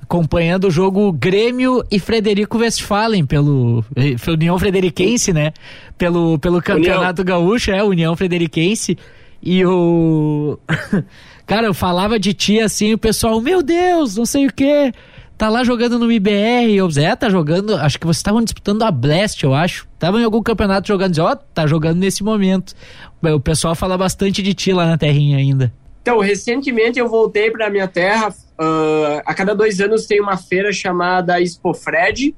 E: acompanhando o jogo Grêmio e Frederico Westphalen pelo eh, União Frederiquense, né? Pelo, pelo Campeonato União. Gaúcho, é, União Frederiquense. E o. Cara, eu falava de ti assim, o pessoal, meu Deus, não sei o quê tá lá jogando no IBR, eu, Zé, tá jogando, acho que vocês estavam disputando a Blast, eu acho. Tava em algum campeonato jogando, ó, oh, tá jogando nesse momento. O pessoal fala bastante de ti lá na terrinha ainda.
F: Então, recentemente eu voltei para minha terra. Uh, a cada dois anos tem uma feira chamada Expo Fred,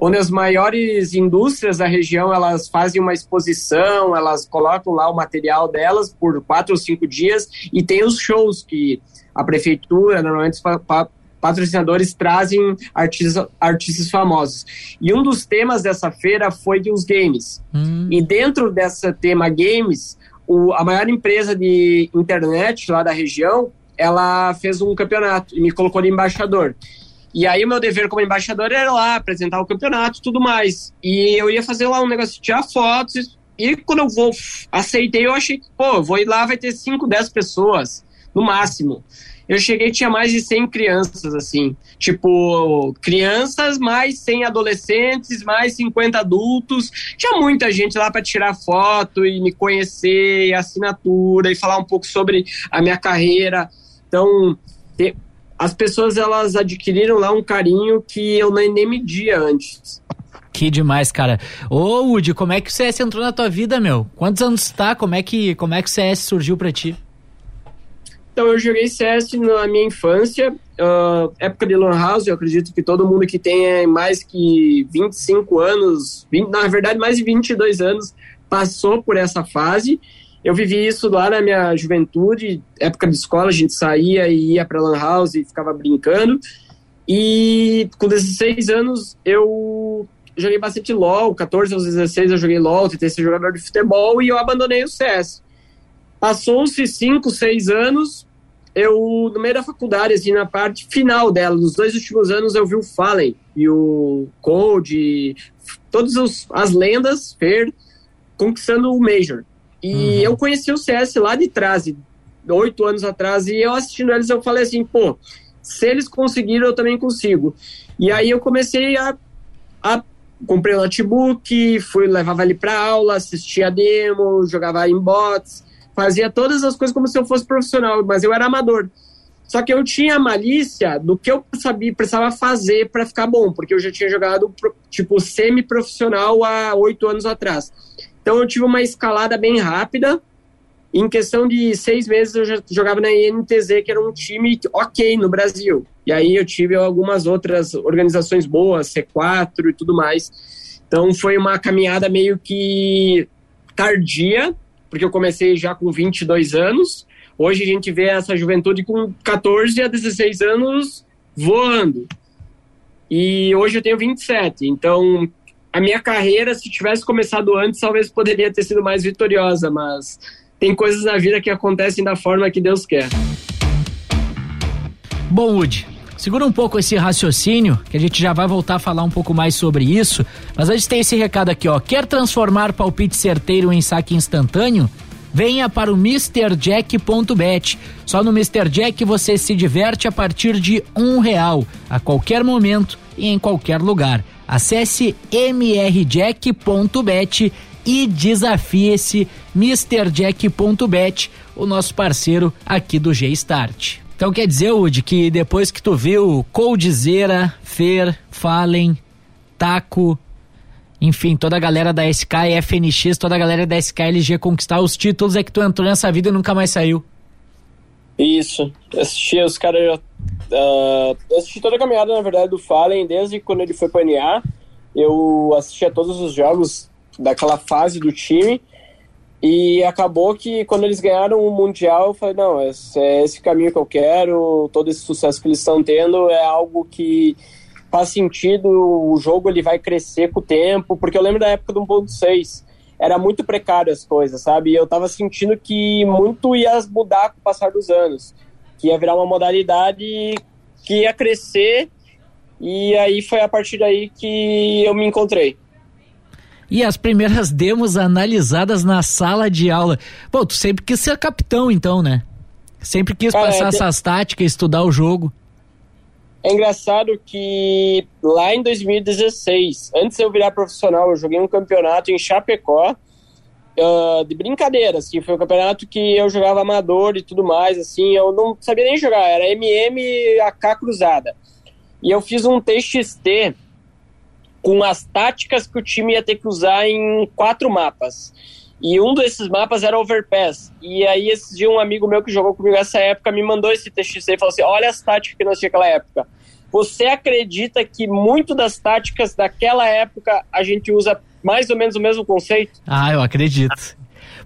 F: onde as maiores indústrias da região elas fazem uma exposição, elas colocam lá o material delas por quatro ou cinco dias e tem os shows que a prefeitura normalmente patrocinadores trazem artistas, artistas famosos. E um dos temas dessa feira foi de os games. Hum. E dentro dessa tema games, o, a maior empresa de internet lá da região, ela fez um campeonato e me colocou de embaixador. E aí o meu dever como embaixador era lá apresentar o campeonato tudo mais. E eu ia fazer lá um negócio de tirar fotos. E quando eu vou, aceitei, eu achei que, pô, vou ir lá, vai ter 5, 10 pessoas, no máximo eu cheguei tinha mais de 100 crianças, assim. Tipo, crianças mais 100 adolescentes, mais 50 adultos. Tinha muita gente lá para tirar foto e me conhecer, e assinatura, e falar um pouco sobre a minha carreira. Então, as pessoas elas adquiriram lá um carinho que eu nem, nem media antes.
E: Que demais, cara. Ô, Woody, como é que o CS entrou na tua vida, meu? Quantos anos tá? Como é que, como é que o CS surgiu para ti?
F: Então eu joguei CS na minha infância, uh, época de Lan House, eu acredito que todo mundo que tem mais que 25 anos, 20, na verdade mais de 22 anos, passou por essa fase. Eu vivi isso lá na minha juventude, época de escola, a gente saía e ia para Lan House e ficava brincando. E com 16 anos eu joguei bastante LoL, 14 aos 16 eu joguei LoL, tentei ser jogador de futebol e eu abandonei o CS. Passou-se 5, 6 anos, eu, no meio da faculdade, assim, na parte final dela, nos dois últimos anos, eu vi o Fallen e o Code, todas as lendas, Fer, conquistando o Major. E uhum. eu conheci o CS lá de trás, oito anos atrás, e eu assistindo eles, eu falei assim, pô, se eles conseguiram, eu também consigo. E aí eu comecei a, a comprei um notebook, fui levava ele para aula, assistia demo, jogava em bots, fazia todas as coisas como se eu fosse profissional, mas eu era amador. Só que eu tinha a malícia do que eu sabia, precisava fazer para ficar bom, porque eu já tinha jogado tipo semi-profissional há oito anos atrás. Então eu tive uma escalada bem rápida. Em questão de seis meses eu já jogava na INTZ, que era um time ok no Brasil. E aí eu tive algumas outras organizações boas, C4 e tudo mais. Então foi uma caminhada meio que tardia, porque eu comecei já com 22 anos. Hoje a gente vê essa juventude com 14 a 16 anos voando. E hoje eu tenho 27. Então a minha carreira, se tivesse começado antes, talvez poderia ter sido mais vitoriosa, mas tem coisas na vida que acontecem da forma que Deus quer.
E: Bom, Woody, segura um pouco esse raciocínio, que a gente já vai voltar a falar um pouco mais sobre isso. Mas antes tem esse recado aqui, ó. Quer transformar palpite certeiro em saque instantâneo? Venha para o MrJack.bet. Só no Mr. Jack você se diverte a partir de um real, a qualquer momento e em qualquer lugar. Acesse mrjack.bet e desafie-se MrJack.bet, o nosso parceiro aqui do G-Start. Então quer dizer, Woody, que depois que tu viu Coldzera, Fer, Fallen, Taco, enfim, toda a galera da SK FNX, toda a galera da SKLG conquistar os títulos, é que tu entrou nessa vida e nunca mais saiu.
F: Isso, assisti os caras. Uh, assisti toda a caminhada, na verdade, do Fallen, desde quando ele foi pra NA. Eu assisti a todos os jogos daquela fase do time. E acabou que quando eles ganharam o Mundial, eu falei, não, esse é esse caminho que eu quero, todo esse sucesso que eles estão tendo é algo que faz sentido, o jogo ele vai crescer com o tempo, porque eu lembro da época do 1.6, era muito precário as coisas, sabe? E eu tava sentindo que muito ia mudar com o passar dos anos, que ia virar uma modalidade que ia crescer, e aí foi a partir daí que eu me encontrei.
E: E as primeiras demos analisadas na sala de aula. Pô, tu sempre quis ser capitão, então, né? Sempre quis Cara, passar é, essas táticas, estudar o jogo.
F: É engraçado que lá em 2016, antes de eu virar profissional, eu joguei um campeonato em Chapecó, uh, de brincadeira, assim, foi um campeonato que eu jogava amador e tudo mais, assim, eu não sabia nem jogar, era MM AK cruzada. E eu fiz um TXT com as táticas que o time ia ter que usar em quatro mapas. E um desses mapas era Overpass. E aí, esse dia, um amigo meu que jogou comigo nessa época me mandou esse TXT e falou assim: Olha as táticas que nós tínhamos naquela época. Você acredita que muito das táticas daquela época a gente usa mais ou menos o mesmo conceito?
E: Ah, eu acredito.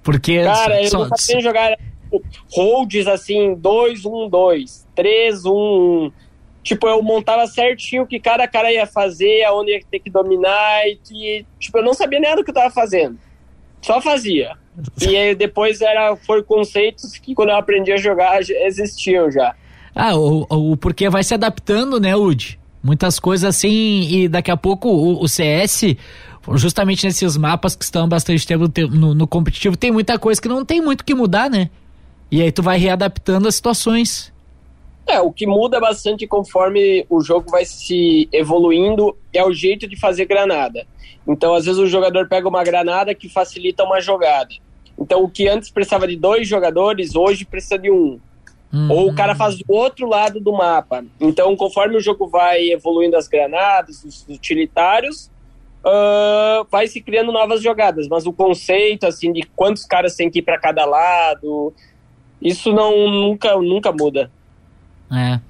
E: Porque.
F: Cara, eu não sabia jogar holds assim: 2, 1, 2, 3, 1, 1. Tipo, eu montava certinho o que cada cara ia fazer, aonde ia ter que dominar, e tipo, eu não sabia nada do que eu tava fazendo. Só fazia. E aí depois era, foi conceitos que quando eu aprendi a jogar existiam já.
E: Ah, o, o porque vai se adaptando, né, Udi? Muitas coisas assim, e daqui a pouco o, o CS, justamente nesses mapas que estão bastante tempo no, no competitivo, tem muita coisa que não tem muito que mudar, né? E aí tu vai readaptando as situações.
F: É, o que muda bastante conforme o jogo vai se evoluindo é o jeito de fazer granada. Então, às vezes, o jogador pega uma granada que facilita uma jogada. Então, o que antes precisava de dois jogadores, hoje precisa de um. Uhum. Ou o cara faz do outro lado do mapa. Então, conforme o jogo vai evoluindo as granadas, os utilitários, uh, vai se criando novas jogadas. Mas o conceito, assim, de quantos caras tem que ir para cada lado, isso não nunca, nunca muda.
E: É.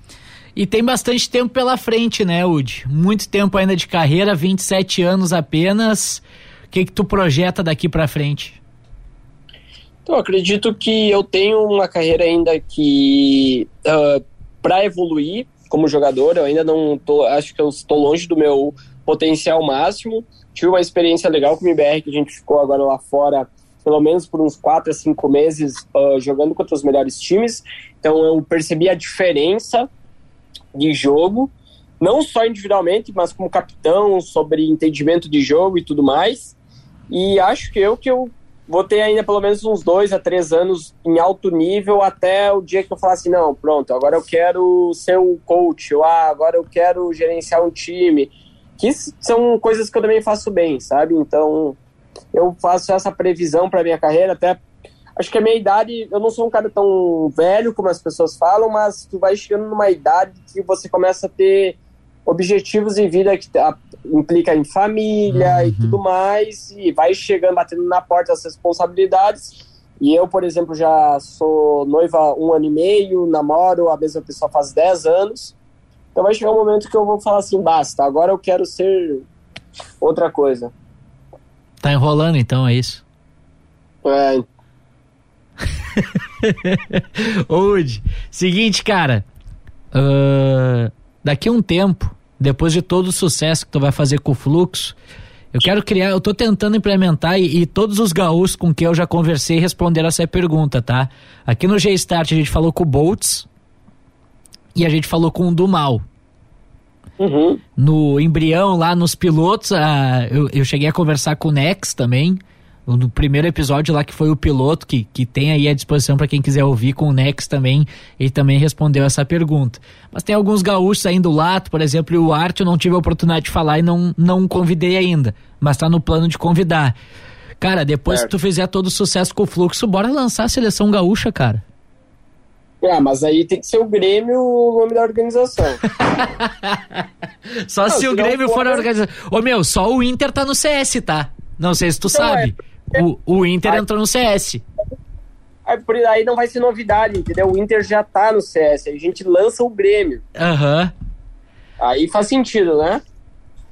E: E tem bastante tempo pela frente, né, Udi? Muito tempo ainda de carreira, 27 anos apenas. O que, que tu projeta daqui para frente?
F: Então, acredito que eu tenho uma carreira ainda que uh, ah, para evoluir como jogador, eu ainda não tô, acho que eu estou longe do meu potencial máximo. Tive uma experiência legal com o MBR que a gente ficou agora lá fora, pelo menos por uns 4 a 5 meses, uh, jogando contra os melhores times. Então eu percebi a diferença de jogo, não só individualmente, mas como capitão, sobre entendimento de jogo e tudo mais. E acho que eu que eu vou ter ainda pelo menos uns dois a três anos em alto nível até o dia que eu falar assim, não, pronto, agora eu quero ser um coach, ou ah, agora eu quero gerenciar um time. Que são coisas que eu também faço bem, sabe? Então eu faço essa previsão para minha carreira, até acho que a minha idade, eu não sou um cara tão velho como as pessoas falam, mas tu vai chegando numa idade que você começa a ter objetivos em vida que a, implica em família uhum. e tudo mais, e vai chegando, batendo na porta as responsabilidades. E eu, por exemplo, já sou noiva um ano e meio, namoro a mesma pessoa faz 10 anos. Então vai chegar um momento que eu vou falar assim, basta, agora eu quero ser outra coisa.
E: Tá enrolando então, é isso?
F: É,
E: Udi, seguinte, cara. Uh, daqui a um tempo, depois de todo o sucesso que tu vai fazer com o Fluxo, eu quero criar, eu tô tentando implementar e, e todos os gaúchos com quem eu já conversei responderam essa pergunta, tá? Aqui no G-Start a gente falou com o Boltz e a gente falou com o Dumal.
F: Uhum.
E: No embrião, lá nos pilotos, ah, eu, eu cheguei a conversar com o Nex também. No primeiro episódio lá que foi o piloto, que, que tem aí à disposição para quem quiser ouvir com o Nex também, ele também respondeu essa pergunta. Mas tem alguns gaúchos aí do Lato, por exemplo, e o Arte eu não tive a oportunidade de falar e não, não convidei ainda, mas tá no plano de convidar. Cara, depois
F: Certo.
E: que tu fizer todo o sucesso com o Fluxo, bora lançar a seleção gaúcha, cara.
F: É, mas aí tem que ser o Grêmio o nome da organização.
E: Só
F: Não,
E: se
F: se
E: o Grêmio
F: for-
E: a organização. Ô meu, só o Inter tá no CS, tá? Não sei se tu
F: Então,
E: sabe. O, o Inter
F: Ai.
E: entrou no CS.
F: Aí, por aí não vai ser novidade, entendeu? O Inter já tá no CS, aí a gente lança o Grêmio.
E: Aham.
F: Aí faz sentido, né?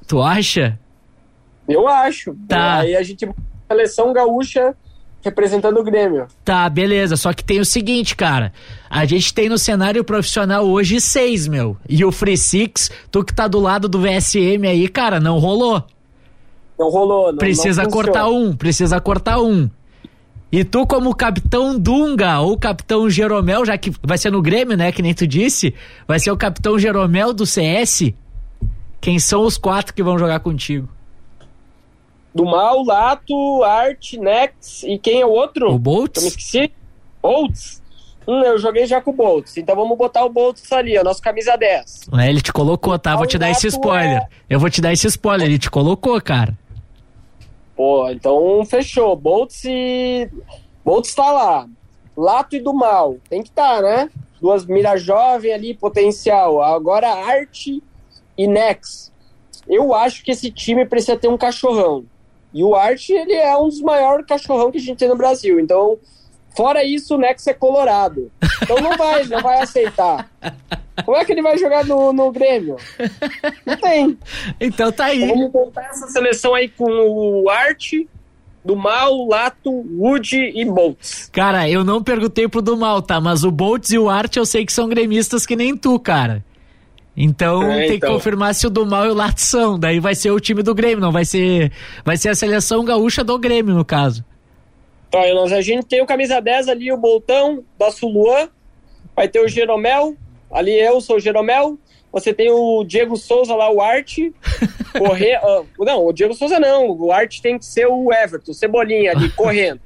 E: Tu acha?
F: Eu acho.
E: Tá.
F: Aí a gente seleção gaúcha representando o Grêmio.
E: Tá, beleza. Só que tem o seguinte, cara. A gente tem no cenário profissional hoje seis, meu. E o Free Six, tu que tá do lado do VSM aí, cara, não rolou.
F: Não rolou, não
E: Precisa
F: não
E: cortar um, precisa cortar um. E tu, como capitão Dunga ou capitão Jeromel, já que vai ser no Grêmio, né? Que nem tu disse, vai ser o capitão Jeromel do CS. Quem são os quatro que vão jogar contigo?
F: Do Mal, Lato, Art, Nex e quem é o outro?
E: O
F: Eu me
E: Boltz?
F: esqueci. Boltz? Hum, eu joguei já com o Boltz. Então vamos botar o Boltz ali, ó, nosso camisa 10.
E: É, ele te colocou, tá? Vou te dar esse spoiler.
F: é-
E: Eu vou te dar esse spoiler. Ele te colocou, cara.
F: Pô, então fechou. Boltz e. Boltz tá lá. Lato e do Mal. Tem que tá, né? Duas mira jovem ali, potencial. Agora Art e Nex. Eu acho que esse time precisa ter um cachorrão. E o Art, ele é um dos maiores cachorrão que a gente tem no Brasil. Então, fora isso, o Nex é colorado. Então não vai, não vai aceitar. Como é que ele vai jogar no, no Grêmio? Não tem.
E: Então tá aí.
F: Então vamos montar essa seleção aí com o Art, do Mal, Lato, Wood e Boltz.
E: Cara, eu não perguntei pro do mal, tá? Mas o Boltz e o Art eu sei que são gremistas que nem tu, cara. Então
F: É,
E: tem que
F: então.
E: confirmar se o do mal e o Lato são. Daí vai ser o time do Grêmio, não vai ser. Vai ser a seleção gaúcha do Grêmio, no caso.
F: Então, aí nós, a gente tem o camisa 10 ali, o Boltão, nosso Luan. Vai ter o Jeromel, ali eu sou o Jeromel. Você tem o Diego Souza lá, o Art. Correr. ah, não, o Diego Souza não. O Art tem que ser o Everton, o Cebolinha ali, correndo.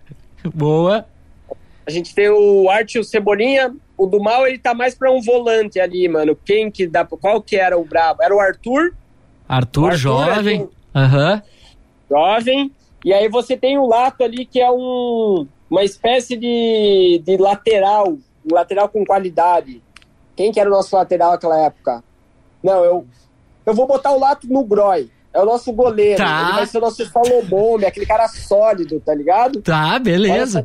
E: Boa.
F: A gente tem o Art e o Cebolinha. O do mal, ele tá mais pra um volante ali, mano. Quem que dá. Qual que era o brabo? Era o Arthur.
E: Arthur,
F: Arthur
E: jovem. Aham.
F: jovem. E aí você tem o Lato ali, que é um, uma espécie de, de lateral, um lateral com qualidade. Quem que era o nosso lateral naquela época? Não, eu, eu vou botar o Lato no Groy. É o nosso goleiro.
E: Tá.
F: Ele vai ser o nosso Salombombe, aquele cara sólido, tá ligado?
E: Tá, beleza.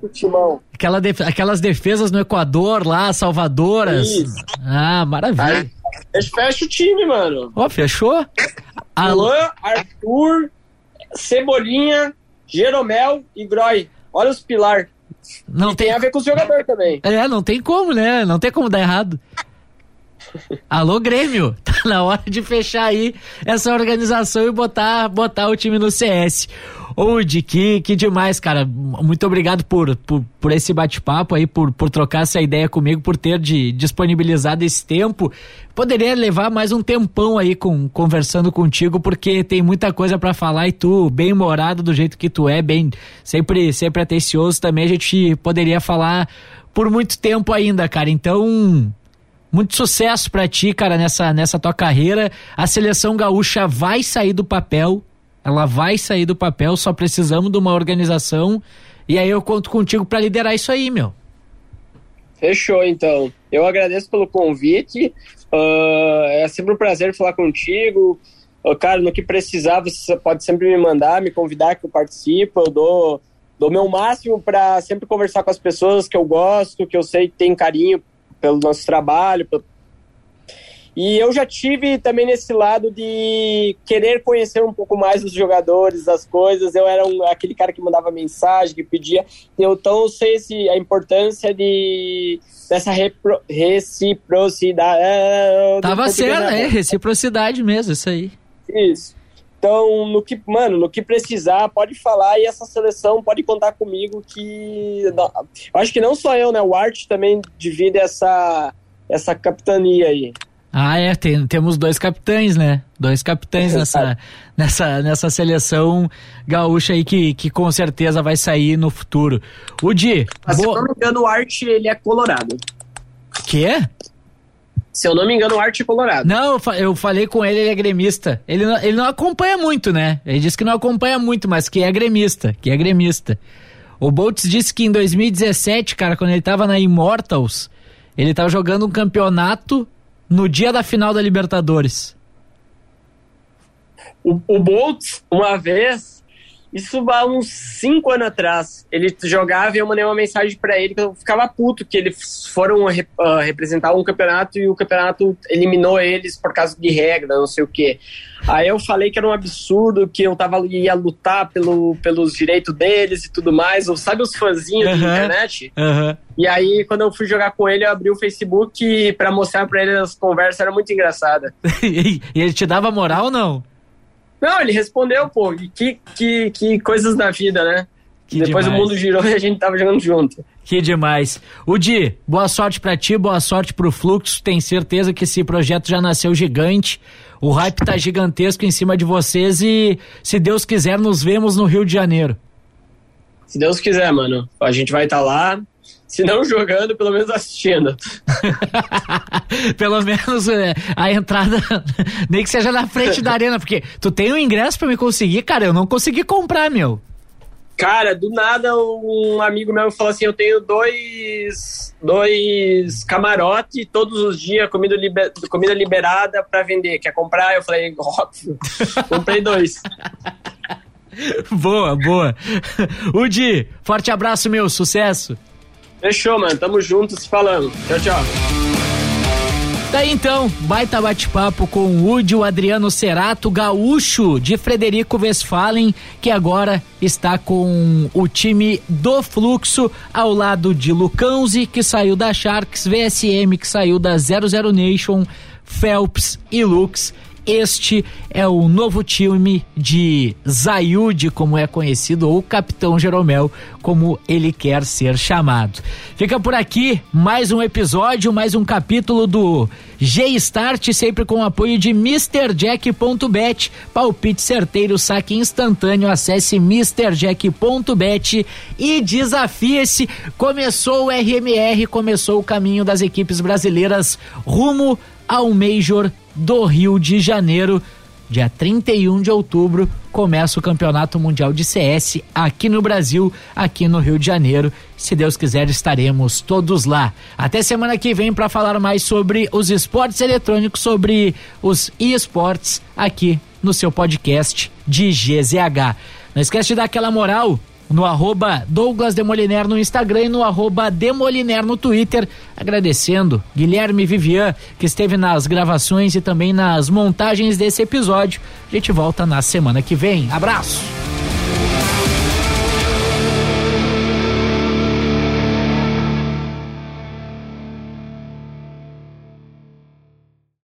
E: Aquela def- Aquelas defesas no Equador lá, salvadoras.
F: Isso.
E: Ah, maravilha.
F: Aí, fecha- o time, mano.
E: Ó, fechou? Alô?
F: Luan, Arthur, Cebolinha, Jeromel e Groy. Olha os pilar.
E: Não
F: Tem
E: tem.
F: a ver com os jogadores também.
E: É, não tem como, né? Não tem como dar errado. Alô, Grêmio! Tá na hora de fechar aí essa organização e botar, botar o time no CS. Udi, que, que demais, cara. Muito obrigado por, por, por esse bate-papo aí, por, por trocar essa ideia comigo, por ter de, disponibilizado esse tempo. Poderia levar mais um tempão aí com, conversando contigo, porque tem muita coisa pra falar e tu, bem humorado do jeito que tu é, bem sempre, sempre atencioso também, a gente poderia falar por muito tempo ainda, cara. Então, muito sucesso pra ti, cara, nessa, nessa tua carreira. A seleção gaúcha vai sair do papel. Ela vai sair do papel, só precisamos de uma organização. E aí eu conto contigo pra liderar isso aí, meu.
F: Fechou, então. Eu agradeço pelo convite. Ah, é sempre um prazer falar contigo. Ah, cara, no que precisar, você pode sempre me mandar, me convidar que eu participo. Eu dou, dou meu máximo para sempre conversar com as pessoas que eu gosto, que eu sei que tem carinho pelo nosso trabalho. E eu já tive também nesse lado de querer conhecer um pouco mais os jogadores, as coisas. Eu era um, aquele cara que mandava mensagem, que pedia. Então eu sei se a importância de dessa repro, reciprocidade.
E: Tava certo, é reciprocidade mesmo, isso aí.
F: Isso. Então, no que, mano, no que precisar, pode falar e essa seleção pode contar comigo que eu acho que não só eu, né, o Art também divide essa essa capitania aí.
E: Ah, é, tem, temos dois capitães, né? Dois capitães nessa, nessa, nessa seleção gaúcha aí que, que com certeza vai sair no futuro. O Di.
F: Mas, bo... Se eu não me engano, o Art ele é colorado.
E: Que?
F: Se eu não me engano, o Art é colorado.
E: Não, eu falei com ele, ele é gremista. Ele não, ele não acompanha muito, né? Ele disse que não acompanha muito, mas que é gremista, que é gremista. O Boltz disse que em 2017, cara, quando ele tava na Immortals, ele tava jogando um campeonato no dia da final da Libertadores.
F: O, o Boltz, uma vez, isso há uns 5 anos atrás, ele jogava e eu mandei uma mensagem para ele que eu ficava puto que eles foram uh, representar um campeonato e o campeonato eliminou eles por causa de regra, não sei o que. Aí eu falei que era um absurdo, que eu tava ia lutar pelo, pelos direitos deles e tudo mais. Sabe os fãzinhos uhum, da internet?
E: Uhum.
F: E aí, quando eu fui jogar com ele, eu abri o Facebook para mostrar para ele as conversas, era muito engraçada.
E: e ele te dava moral ou não?
F: Não, ele respondeu, pô. Que, que, que coisas da vida, né? Que Depois demais. o mundo girou e a gente tava jogando junto.
E: Que demais. O Di, boa sorte para ti, boa sorte pro Fluxo. Tenho certeza que esse projeto já nasceu gigante. O hype tá gigantesco em cima de vocês e, se Deus quiser, nos vemos no Rio de Janeiro.
F: Se Deus quiser, mano. A gente vai estar tá lá. Se não jogando, pelo menos assistindo.
E: pelo menos é, a entrada, nem que seja na frente da arena, porque tu tem um ingresso para me conseguir, cara, eu não consegui comprar, meu.
F: Cara, do nada um amigo meu falou assim: eu tenho dois, dois camarotes todos os dias, comida, liber, comida liberada para vender. Quer comprar? Eu falei, óbvio. Comprei dois.
E: boa, boa. Udi, forte abraço, meu, sucesso.
F: Fechou, mano. Tamo juntos falando. Tchau, tchau.
E: Daí então, baita bate-papo com o Woody, o Adriano Cerato, gaúcho de Frederico Westphalen, que agora está com o time do Fluxo, ao lado de Lucãozi, que saiu da Sharks, VSM, que saiu da 00 Nation, Phelps e Lux este é o novo time de Zayud, como é conhecido, ou Capitão Jeromel, como ele quer ser chamado. Fica por aqui mais um episódio, mais um capítulo do G-Start, sempre com o apoio de MrJack.bet. Palpite certeiro, saque instantâneo. Acesse MrJack.bet e desafie-se. Começou o RMR, começou o caminho das equipes brasileiras rumo ao Major do Rio de Janeiro. Dia 31 de outubro começa o Campeonato Mundial de CS aqui no Brasil, aqui no Rio de Janeiro. Se Deus quiser, estaremos todos lá. Até semana que vem para falar mais sobre os esportes eletrônicos, sobre os esportes aqui no seu podcast de GZH. Não esquece de dar aquela moral no arroba Douglas Demoliner no Instagram e no arroba Demoliner no Twitter. Agradecendo Guilherme Vivian, que esteve nas gravações e também nas montagens desse episódio. A gente volta na semana que vem. Abraço!